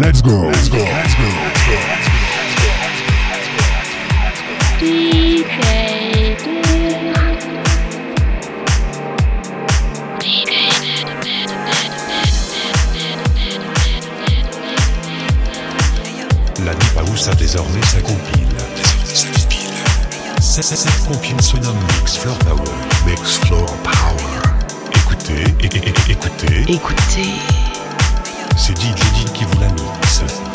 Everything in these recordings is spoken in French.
Let's go, let's go, let's go, let's go. DJ La Deep House a désormais sa compile. Désormais sa compile. Cette, cette compile se nomme Mix Floor Power. Mix Floor Power. Écoutez, é- é- é- écoutez, Écoutez, c'est DJ Did qui vous la mixe.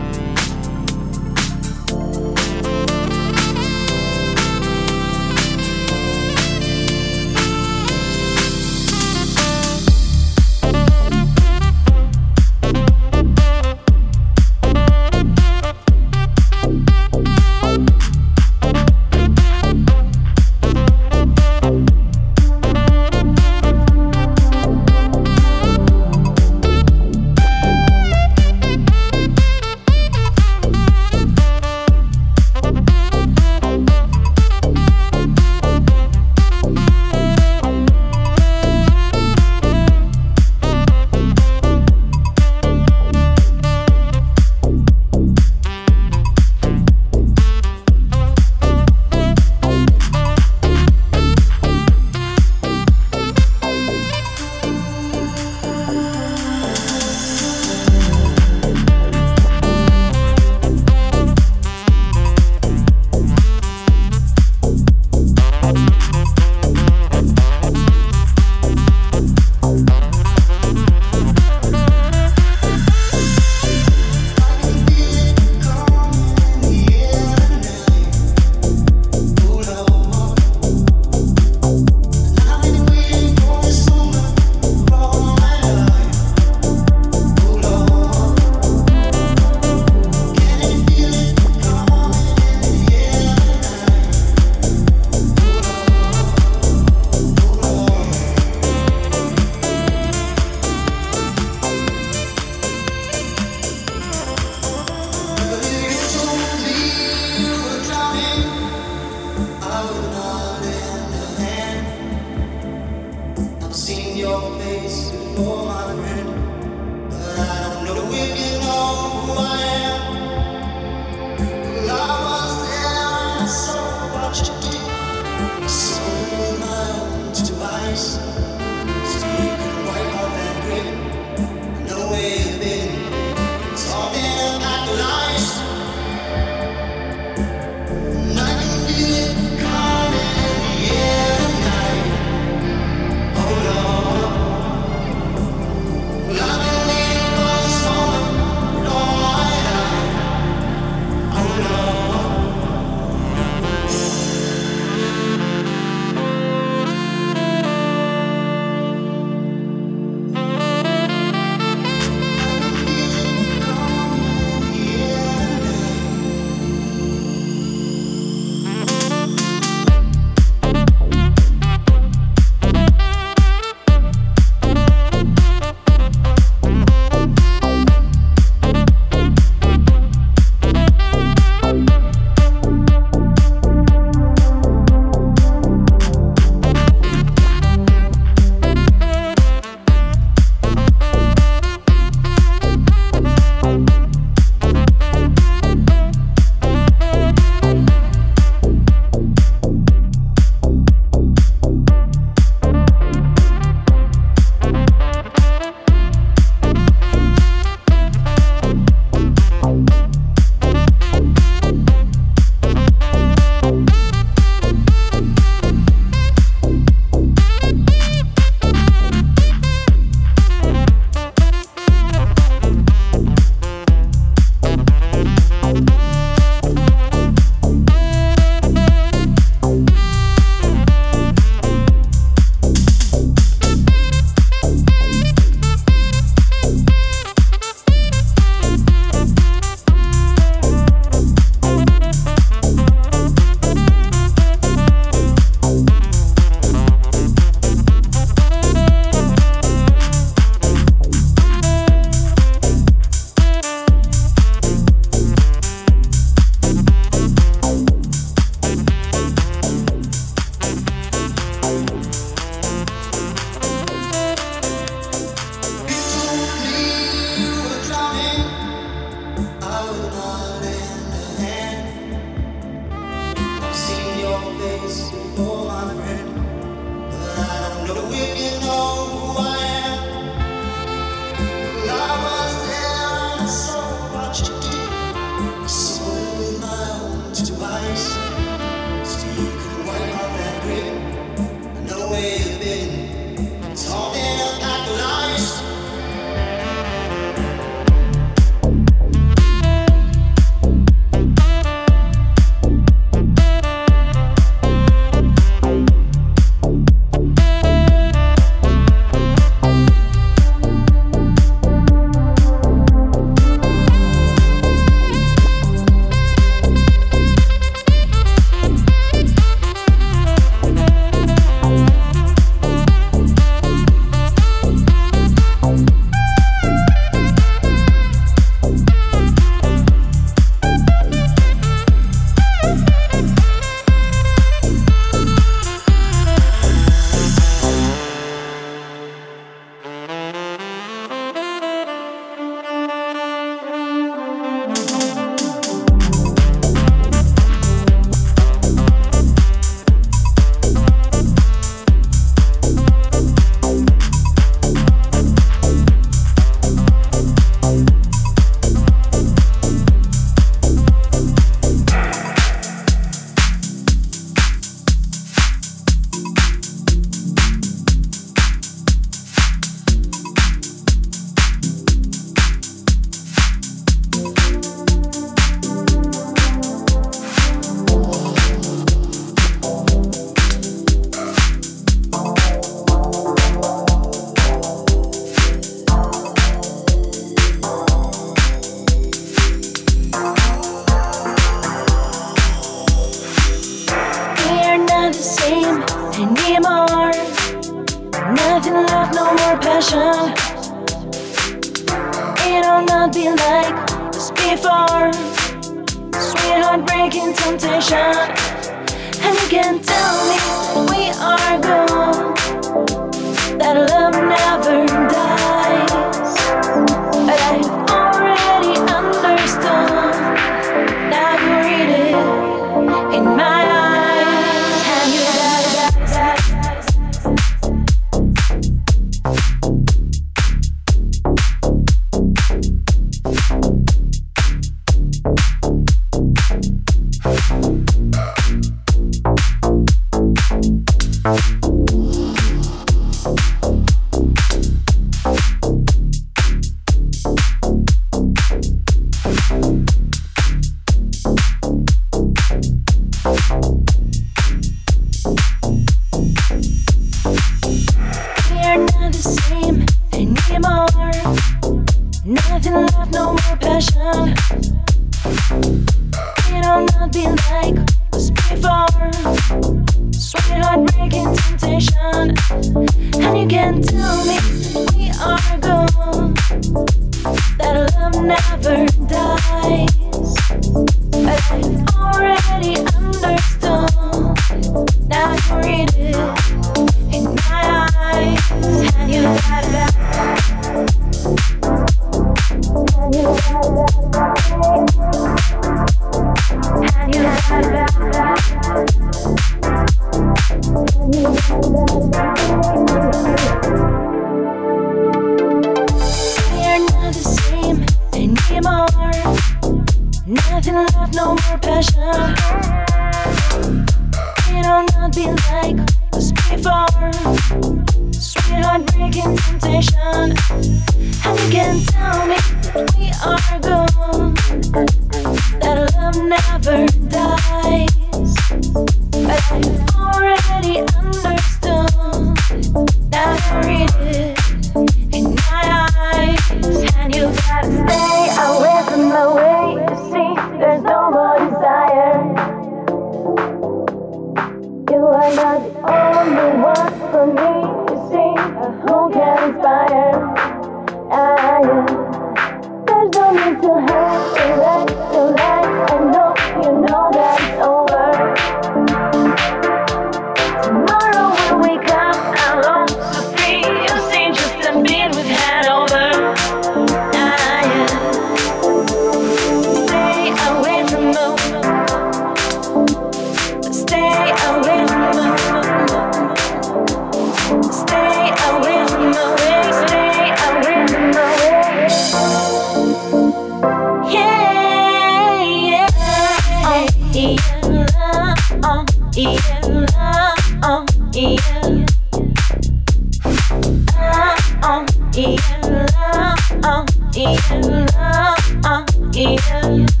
yeah.